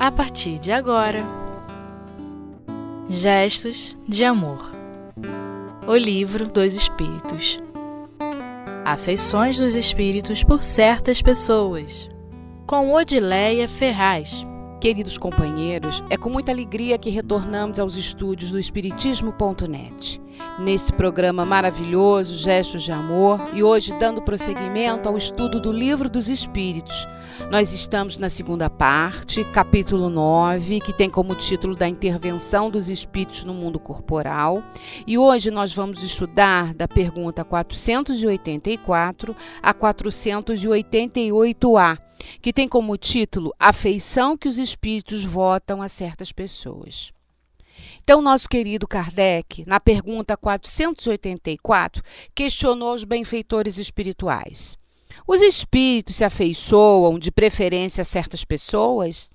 a partir de agora. Gestos de Amor O Livro dos Espíritos Afeições dos Espíritos por certas pessoas com Odileia Ferraz Queridos companheiros, é com muita alegria que retornamos aos estúdios do Espiritismo.net. Neste programa maravilhoso, Gestos de Amor, e hoje dando prosseguimento ao estudo do Livro dos Espíritos. Nós estamos na segunda parte, capítulo 9, que tem como título da intervenção dos espíritos no mundo corporal. E hoje nós vamos estudar da pergunta 484 a 488A que tem como título Afeição que os espíritos votam a certas pessoas. Então, nosso querido Kardec, na pergunta 484, questionou os benfeitores espirituais. Os espíritos se afeiçoam de preferência a certas pessoas?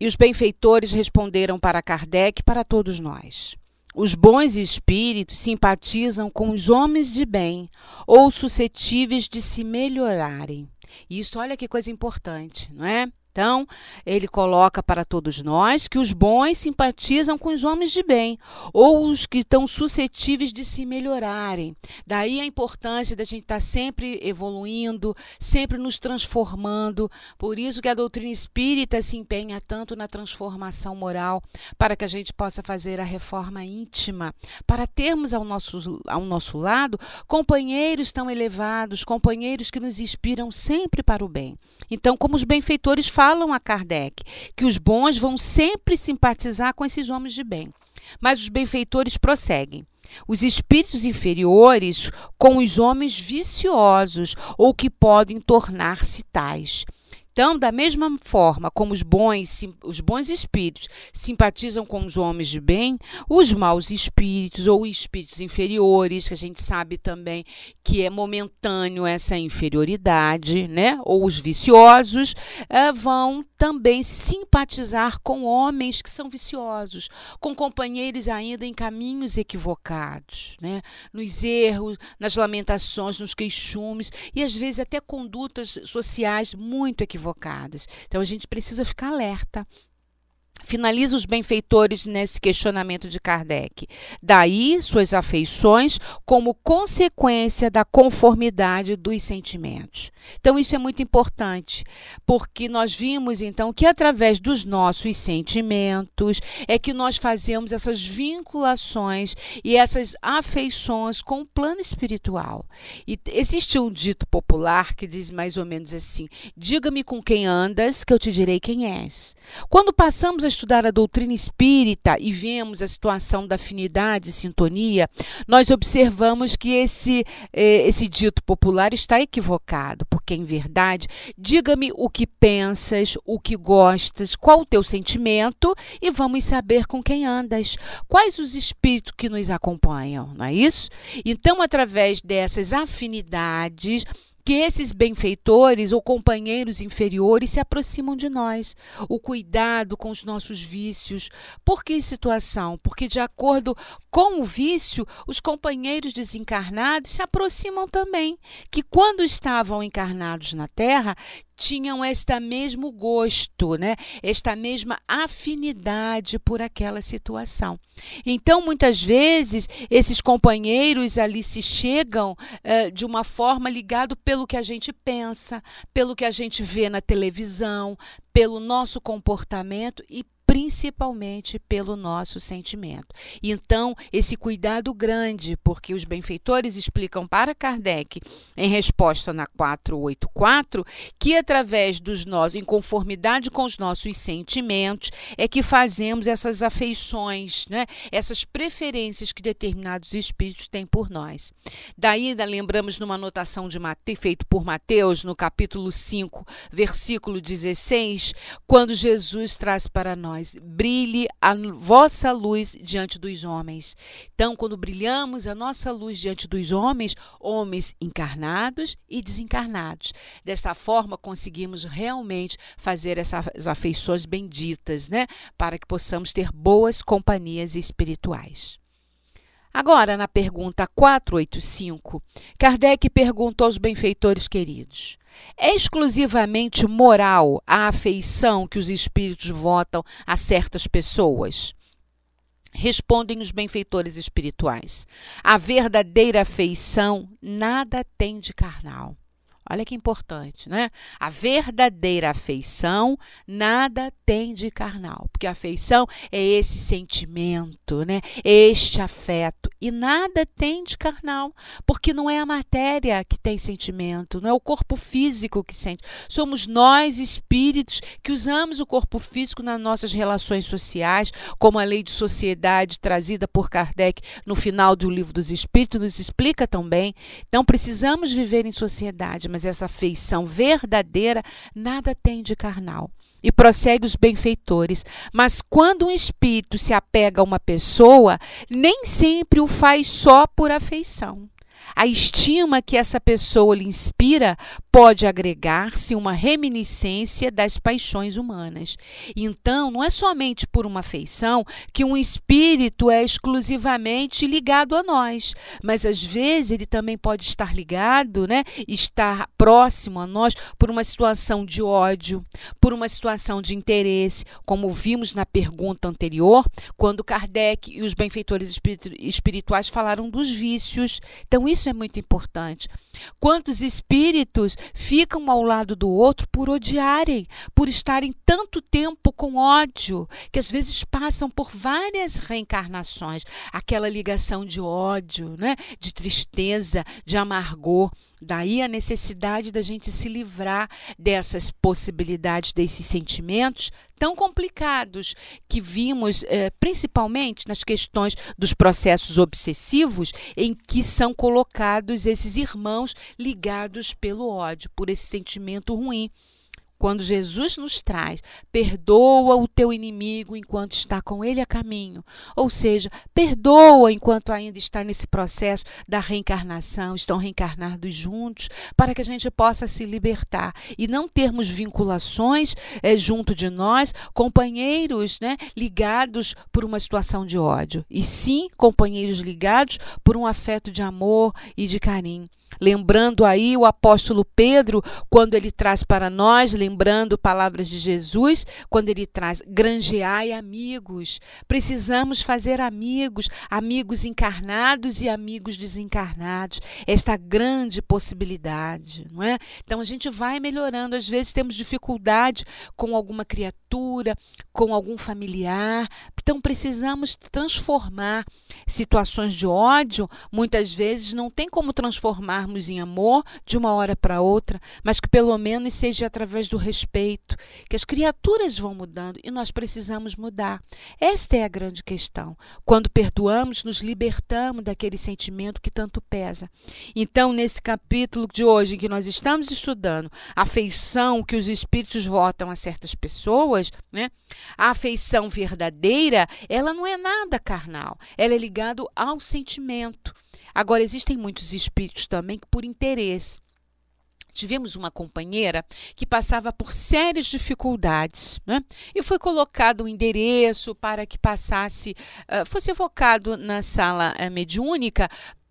E os benfeitores responderam para Kardec para todos nós. Os bons espíritos simpatizam com os homens de bem ou suscetíveis de se melhorarem. Isso, olha que coisa importante, não é? Então, ele coloca para todos nós que os bons simpatizam com os homens de bem, ou os que estão suscetíveis de se melhorarem. Daí a importância da gente estar sempre evoluindo, sempre nos transformando. Por isso que a doutrina espírita se empenha tanto na transformação moral, para que a gente possa fazer a reforma íntima, para termos ao nosso, ao nosso lado companheiros tão elevados, companheiros que nos inspiram sempre para o bem. Então, como os benfeitores falam, falam a Kardec que os bons vão sempre simpatizar com esses homens de bem. Mas os benfeitores prosseguem. Os espíritos inferiores com os homens viciosos ou que podem tornar-se tais. Então, da mesma forma como os bons, os bons espíritos simpatizam com os homens de bem, os maus espíritos ou espíritos inferiores, que a gente sabe também que é momentâneo essa inferioridade, né? Ou os viciosos, é, vão também simpatizar com homens que são viciosos, com companheiros ainda em caminhos equivocados, né? Nos erros, nas lamentações, nos queixumes e às vezes até condutas sociais muito equivocadas equivocadas. Então a gente precisa ficar alerta. Finaliza os benfeitores nesse questionamento de Kardec. Daí suas afeições como consequência da conformidade dos sentimentos. Então isso é muito importante, porque nós vimos então que através dos nossos sentimentos é que nós fazemos essas vinculações e essas afeições com o plano espiritual. E existe um dito popular que diz mais ou menos assim: "Diga-me com quem andas, que eu te direi quem és". Quando passamos a estudar a doutrina espírita e vemos a situação da afinidade e sintonia, nós observamos que esse, eh, esse dito popular está equivocado, porque em verdade, diga-me o que pensas, o que gostas, qual o teu sentimento e vamos saber com quem andas, quais os espíritos que nos acompanham, não é isso? Então, através dessas afinidades, que esses benfeitores ou companheiros inferiores se aproximam de nós. O cuidado com os nossos vícios. Por que situação? Porque, de acordo com o vício, os companheiros desencarnados se aproximam também. Que, quando estavam encarnados na Terra, tinham este mesmo gosto, né? esta mesma afinidade por aquela situação. Então, muitas vezes, esses companheiros ali se chegam uh, de uma forma ligado pelo que a gente pensa, pelo que a gente vê na televisão, pelo nosso comportamento e principalmente pelo nosso sentimento. Então, esse cuidado grande, porque os benfeitores explicam para Kardec, em resposta na 484, que através dos nossos, em conformidade com os nossos sentimentos, é que fazemos essas afeições, né? essas preferências que determinados espíritos têm por nós. Daí, lembramos numa anotação de Mate, feito por Mateus, no capítulo 5, versículo 16, quando Jesus traz para nós nós, brilhe a vossa luz diante dos homens. Então, quando brilhamos a nossa luz diante dos homens, homens encarnados e desencarnados. Desta forma, conseguimos realmente fazer essas afeições benditas, né? Para que possamos ter boas companhias espirituais. Agora, na pergunta 485, Kardec perguntou aos benfeitores queridos: é exclusivamente moral a afeição que os espíritos votam a certas pessoas? Respondem os benfeitores espirituais: a verdadeira afeição nada tem de carnal. Olha que importante, né? A verdadeira afeição nada tem de carnal, porque a afeição é esse sentimento, né? Este afeto e nada tem de carnal, porque não é a matéria que tem sentimento, não é o corpo físico que sente. Somos nós espíritos que usamos o corpo físico nas nossas relações sociais, como a lei de sociedade trazida por Kardec no final do livro dos Espíritos nos explica também. Então precisamos viver em sociedade, mas mas essa afeição verdadeira nada tem de carnal. E prossegue os benfeitores. Mas quando um espírito se apega a uma pessoa, nem sempre o faz só por afeição. A estima que essa pessoa lhe inspira pode agregar-se uma reminiscência das paixões humanas. Então, não é somente por uma afeição que um espírito é exclusivamente ligado a nós, mas às vezes ele também pode estar ligado, né, estar próximo a nós por uma situação de ódio, por uma situação de interesse, como vimos na pergunta anterior, quando Kardec e os benfeitores espirituais falaram dos vícios. Então, isso é muito importante. Quantos espíritos ficam ao lado do outro por odiarem, por estarem tanto tempo com ódio, que às vezes passam por várias reencarnações, aquela ligação de ódio, né? de tristeza, de amargor. Daí a necessidade da gente se livrar dessas possibilidades, desses sentimentos tão complicados que vimos eh, principalmente nas questões dos processos obsessivos, em que são colocados esses irmãos ligados pelo ódio, por esse sentimento ruim. Quando Jesus nos traz, perdoa o teu inimigo enquanto está com ele a caminho. Ou seja, perdoa enquanto ainda está nesse processo da reencarnação, estão reencarnados juntos, para que a gente possa se libertar e não termos vinculações é, junto de nós, companheiros né, ligados por uma situação de ódio. E sim, companheiros ligados por um afeto de amor e de carinho. Lembrando aí o apóstolo Pedro, quando ele traz para nós, lembrando palavras de Jesus, quando ele traz granjeai amigos. Precisamos fazer amigos, amigos encarnados e amigos desencarnados. Esta grande possibilidade, não é? Então a gente vai melhorando, às vezes temos dificuldade com alguma criatura, com algum familiar. Então precisamos transformar situações de ódio, muitas vezes não tem como transformar transformarmos em amor de uma hora para outra, mas que pelo menos seja através do respeito, que as criaturas vão mudando e nós precisamos mudar. Esta é a grande questão. Quando perdoamos, nos libertamos daquele sentimento que tanto pesa. Então, nesse capítulo de hoje em que nós estamos estudando a afeição que os espíritos votam a certas pessoas, né? A afeição verdadeira, ela não é nada carnal, ela é ligada ao sentimento. Agora, existem muitos espíritos também que, por interesse, tivemos uma companheira que passava por sérias dificuldades, né? E foi colocado um endereço para que passasse, uh, fosse evocado na sala uh, mediúnica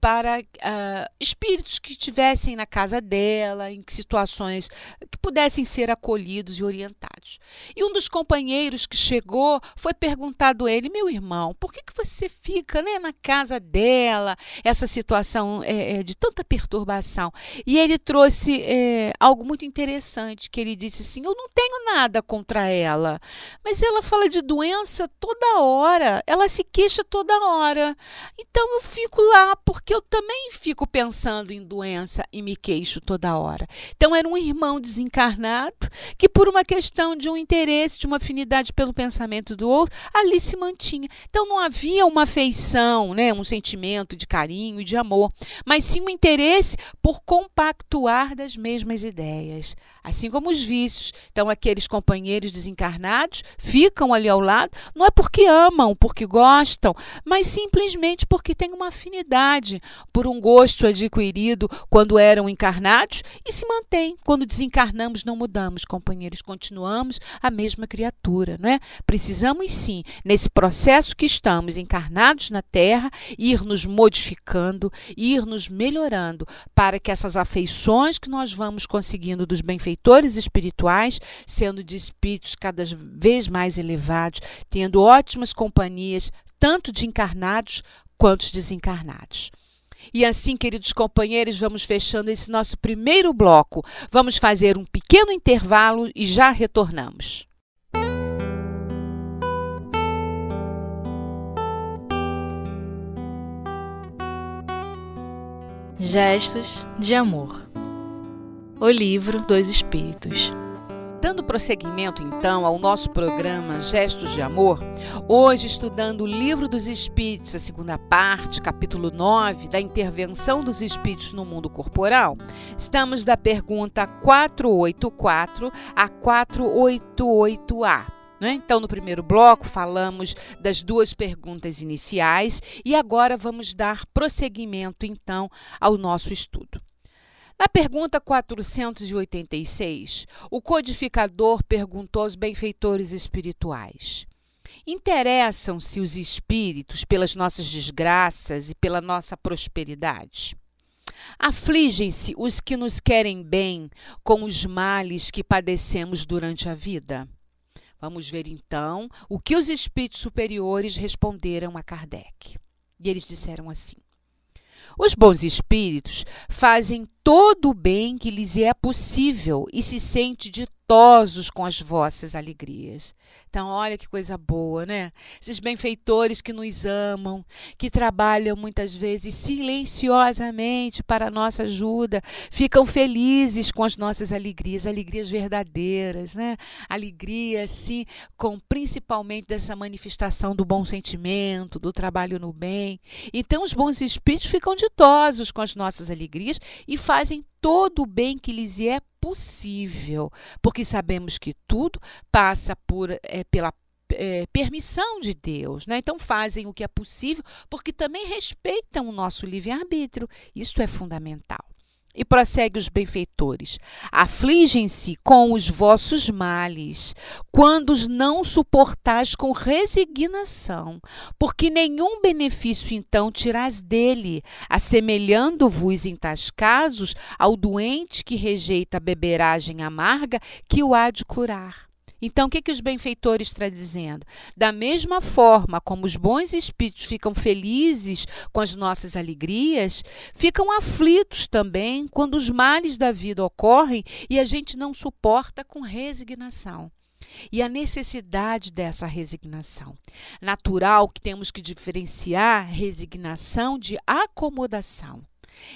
para uh, espíritos que estivessem na casa dela, em situações que pudessem ser acolhidos e orientados. E um dos companheiros que chegou foi perguntado a ele: meu irmão, por que, que você fica né, na casa dela, essa situação é, é, de tanta perturbação? E ele trouxe é, algo muito interessante, que ele disse assim: eu não tenho nada contra ela, mas ela fala de doença toda hora, ela se queixa toda hora. Então eu fico lá porque eu também fico pensando em doença e me queixo toda hora. Então, era um irmão desencarnado que, por uma questão de um interesse, de uma afinidade pelo pensamento do outro, ali se mantinha. Então, não havia uma afeição, né, um sentimento de carinho e de amor, mas sim um interesse por compactuar das mesmas ideias assim como os vícios. Então, aqueles companheiros desencarnados ficam ali ao lado, não é porque amam, porque gostam, mas simplesmente porque têm uma afinidade por um gosto adquirido quando eram encarnados e se mantém. Quando desencarnamos, não mudamos, companheiros, continuamos a mesma criatura, não é? Precisamos sim, nesse processo que estamos encarnados na Terra, ir nos modificando, ir nos melhorando para que essas afeições que nós vamos conseguindo dos benfeitores espirituais, sendo de espíritos cada vez mais elevados, tendo ótimas companhias, tanto de encarnados quanto desencarnados. E assim, queridos companheiros, vamos fechando esse nosso primeiro bloco. Vamos fazer um pequeno intervalo e já retornamos. Gestos de Amor O Livro dos Espíritos Dando prosseguimento, então, ao nosso programa Gestos de Amor, hoje estudando o Livro dos Espíritos, a segunda parte, capítulo 9, da intervenção dos espíritos no mundo corporal, estamos da pergunta 484 a 488A. Né? Então, no primeiro bloco, falamos das duas perguntas iniciais e agora vamos dar prosseguimento, então, ao nosso estudo. Na pergunta 486, o codificador perguntou aos benfeitores espirituais: Interessam-se os espíritos pelas nossas desgraças e pela nossa prosperidade? Afligem-se os que nos querem bem com os males que padecemos durante a vida? Vamos ver então o que os espíritos superiores responderam a Kardec. E eles disseram assim: os bons espíritos fazem todo o bem que lhes é possível e se sente ditosos com as vossas alegrias. Então, olha que coisa boa, né? Esses benfeitores que nos amam, que trabalham muitas vezes silenciosamente para a nossa ajuda, ficam felizes com as nossas alegrias, alegrias verdadeiras, né? Alegria, sim, com principalmente dessa manifestação do bom sentimento, do trabalho no bem. Então, os bons espíritos ficam ditosos com as nossas alegrias e fazem todo o bem que lhes é possível, porque sabemos que tudo passa por, é, pela é, permissão de Deus, né? Então fazem o que é possível, porque também respeitam o nosso livre-arbítrio. Isso é fundamental. E prossegue os benfeitores: Afligem-se com os vossos males, quando os não suportais com resignação, porque nenhum benefício então tirás dele, assemelhando-vos em tais casos ao doente que rejeita a beberagem amarga que o há de curar. Então, o que, que os benfeitores estão dizendo? Da mesma forma como os bons espíritos ficam felizes com as nossas alegrias, ficam aflitos também quando os males da vida ocorrem e a gente não suporta com resignação e a necessidade dessa resignação. Natural que temos que diferenciar resignação de acomodação.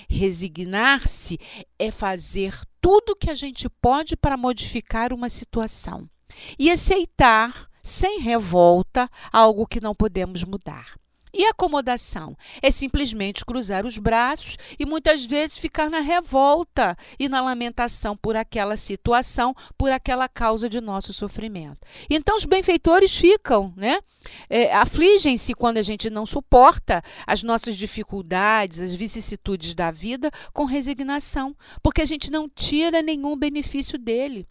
Resignar-se é fazer tudo que a gente pode para modificar uma situação e aceitar sem revolta algo que não podemos mudar. E acomodação é simplesmente cruzar os braços e muitas vezes ficar na revolta e na lamentação por aquela situação, por aquela causa de nosso sofrimento. Então os benfeitores ficam, né? É, afligem-se quando a gente não suporta as nossas dificuldades, as vicissitudes da vida com resignação, porque a gente não tira nenhum benefício dele.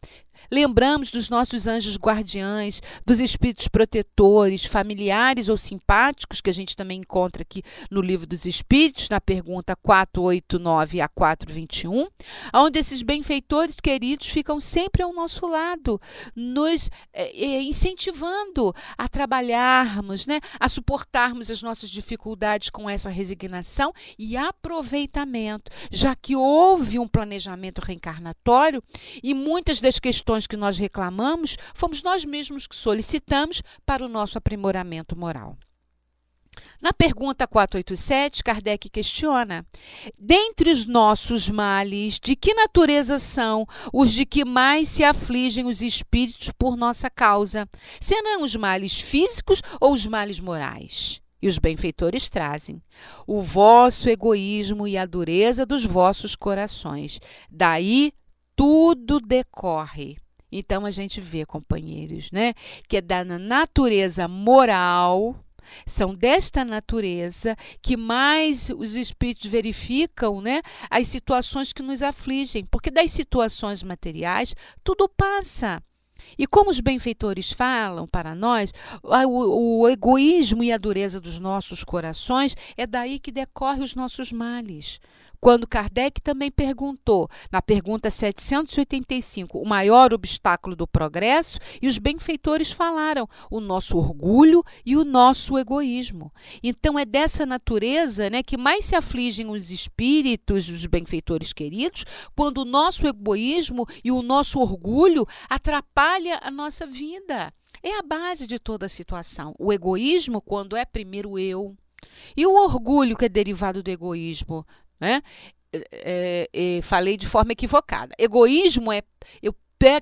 Lembramos dos nossos anjos guardiães, dos espíritos protetores, familiares ou simpáticos, que a gente também encontra aqui no Livro dos Espíritos, na pergunta 489 a 421, onde esses benfeitores queridos ficam sempre ao nosso lado, nos é, incentivando a trabalharmos, né, a suportarmos as nossas dificuldades com essa resignação e aproveitamento, já que houve um planejamento reencarnatório e muitas das questões questões que nós reclamamos, fomos nós mesmos que solicitamos para o nosso aprimoramento moral. Na pergunta 487, Kardec questiona: dentre os nossos males, de que natureza são os de que mais se afligem os espíritos por nossa causa? Serão os males físicos ou os males morais? E os benfeitores trazem o vosso egoísmo e a dureza dos vossos corações. Daí tudo decorre. Então a gente vê, companheiros, né, que é da natureza moral são desta natureza que mais os espíritos verificam né, as situações que nos afligem, porque das situações materiais tudo passa. E como os benfeitores falam para nós, o, o, egoísmo e a dureza dos nossos corações é daí que decorre os nossos males. Quando Kardec também perguntou, na pergunta 785, o maior obstáculo do progresso, e os benfeitores falaram, o nosso orgulho e o nosso egoísmo. Então é dessa natureza né, que mais se afligem os espíritos, os benfeitores queridos, quando o nosso egoísmo e o nosso orgulho atrapalha a nossa vida. É a base de toda a situação. O egoísmo, quando é primeiro eu, e o orgulho que é derivado do egoísmo, né? É, é, falei de forma equivocada. Egoísmo é eu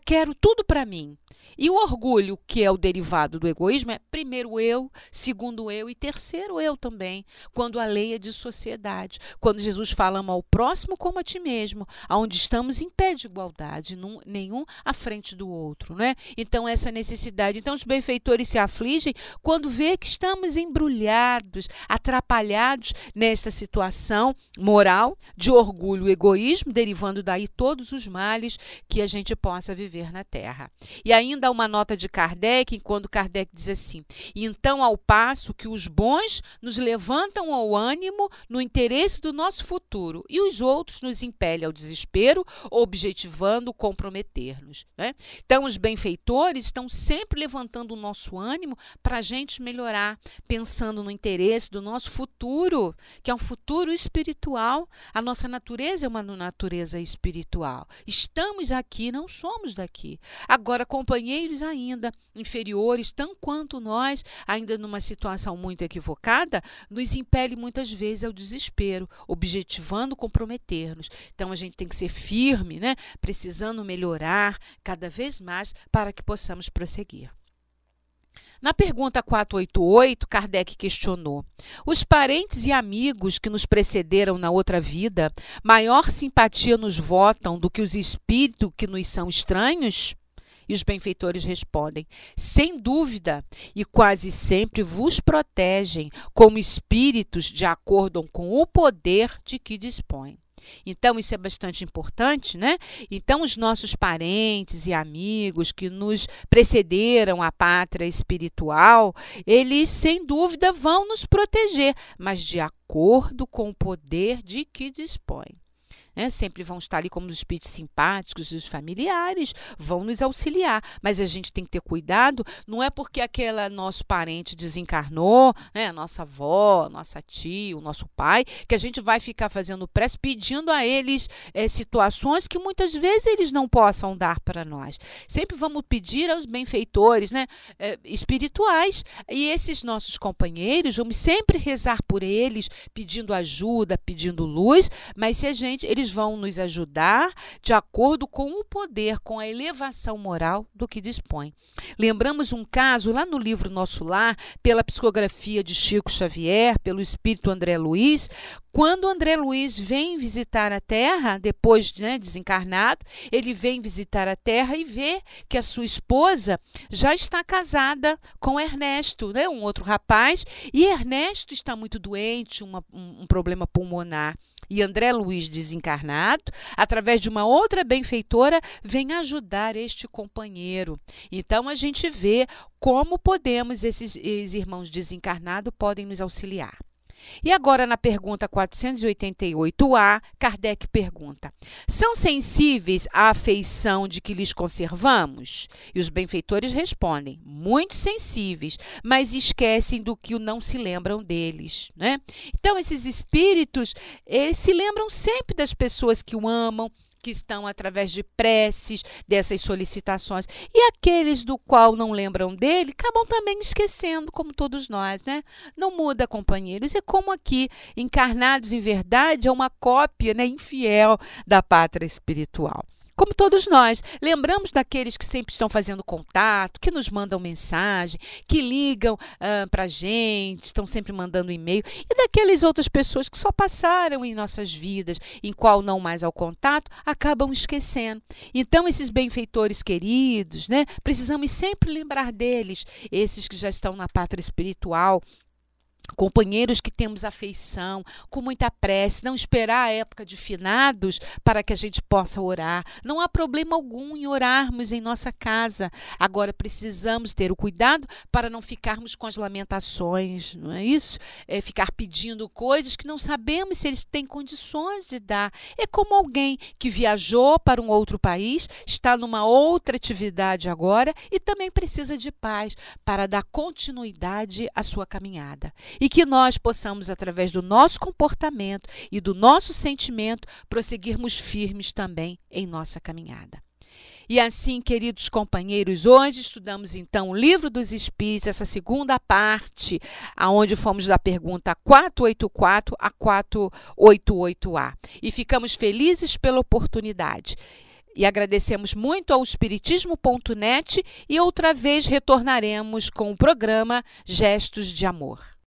quero tudo para mim. E o orgulho, que é o derivado do egoísmo, é primeiro eu, segundo eu e terceiro eu também, quando a lei é de sociedade. Quando Jesus fala ao próximo como a ti mesmo, aonde estamos em pé de igualdade, num, nenhum à frente do outro, né? Então essa necessidade. Então os benfeitores se afligem quando vê que estamos embrulhados, atrapalhados nesta situação moral de orgulho e egoísmo, derivando daí todos os males que a gente possa viver na terra. E ainda dá uma nota de Kardec, quando Kardec diz assim: então, ao passo que os bons nos levantam ao ânimo no interesse do nosso futuro, e os outros nos impelem ao desespero, objetivando comprometer-nos. Né? Então, os benfeitores estão sempre levantando o nosso ânimo para a gente melhorar, pensando no interesse do nosso futuro, que é um futuro espiritual. A nossa natureza é uma natureza espiritual. Estamos aqui, não somos daqui. Agora, companheiros, ainda inferiores, tão quanto nós, ainda numa situação muito equivocada, nos impele muitas vezes ao desespero, objetivando comprometer-nos. Então a gente tem que ser firme, né? precisando melhorar cada vez mais para que possamos prosseguir. Na pergunta 488, Kardec questionou: Os parentes e amigos que nos precederam na outra vida, maior simpatia nos votam do que os espíritos que nos são estranhos? E os benfeitores respondem: sem dúvida, e quase sempre vos protegem como espíritos de acordo com o poder de que dispõem. Então, isso é bastante importante, né? Então, os nossos parentes e amigos que nos precederam à pátria espiritual, eles, sem dúvida, vão nos proteger, mas de acordo com o poder de que dispõem né? sempre vão estar ali como os espíritos simpáticos, os familiares, vão nos auxiliar. Mas a gente tem que ter cuidado, não é porque aquele nosso parente desencarnou, né? nossa avó, nossa tia, o nosso pai, que a gente vai ficar fazendo prece pedindo a eles é, situações que muitas vezes eles não possam dar para nós. Sempre vamos pedir aos benfeitores né? É, espirituais. E esses nossos companheiros, vamos sempre rezar por eles, pedindo ajuda, pedindo luz, mas se a gente, eles eles vão nos ajudar de acordo com o poder, com a elevação moral do que dispõe. Lembramos um caso lá no livro Nosso Lar, pela psicografia de Chico Xavier, pelo espírito André Luiz, quando André Luiz vem visitar a Terra, depois de né, desencarnado, ele vem visitar a Terra e vê que a sua esposa já está casada com Ernesto, né, um outro rapaz, e Ernesto está muito doente, uma, um, um problema pulmonar e André Luiz desencarnado, através de uma outra benfeitora, vem ajudar este companheiro. Então a gente vê como podemos, esses, esses irmãos desencarnados podem nos auxiliar. E agora, na pergunta 488A, Kardec pergunta: São sensíveis à afeição de que lhes conservamos? E os benfeitores respondem: Muito sensíveis, mas esquecem do que não se lembram deles. Né? Então, esses espíritos, eles se lembram sempre das pessoas que o amam, que estão através de preces, dessas solicitações. E aqueles do qual não lembram dele, acabam também esquecendo, como todos nós, né? Não muda, companheiros. É como aqui, encarnados em verdade, é uma cópia né, infiel da pátria espiritual como todos nós. Lembramos daqueles que sempre estão fazendo contato, que nos mandam mensagem, que ligam uh, para a gente, estão sempre mandando e-mail, e daquelas outras pessoas que só passaram em nossas vidas, em qual não mais ao contato, acabam esquecendo. Então, esses benfeitores queridos, né, precisamos sempre lembrar deles, esses que já estão na pátria espiritual, companheiros que temos afeição, com muita prece, não esperar a época de finados para que a gente possa orar. Não há problema algum em orarmos em nossa casa. Agora precisamos ter o cuidado para não ficarmos com as lamentações, não é isso? É ficar pedindo coisas que não sabemos se eles têm condições de dar. É como alguém que viajou para um outro país, está numa outra atividade agora e também precisa de paz para dar continuidade à sua caminhada e que nós possamos, através do nosso comportamento e do nosso sentimento, prosseguirmos firmes também em nossa caminhada. E assim, queridos companheiros, hoje estudamos então o Livro dos Espíritos, essa segunda parte, aonde fomos da pergunta 484 a 488A. E ficamos felizes pela oportunidade. E agradecemos muito ao Espiritismo.net e outra vez retornaremos com o programa Gestos de Amor.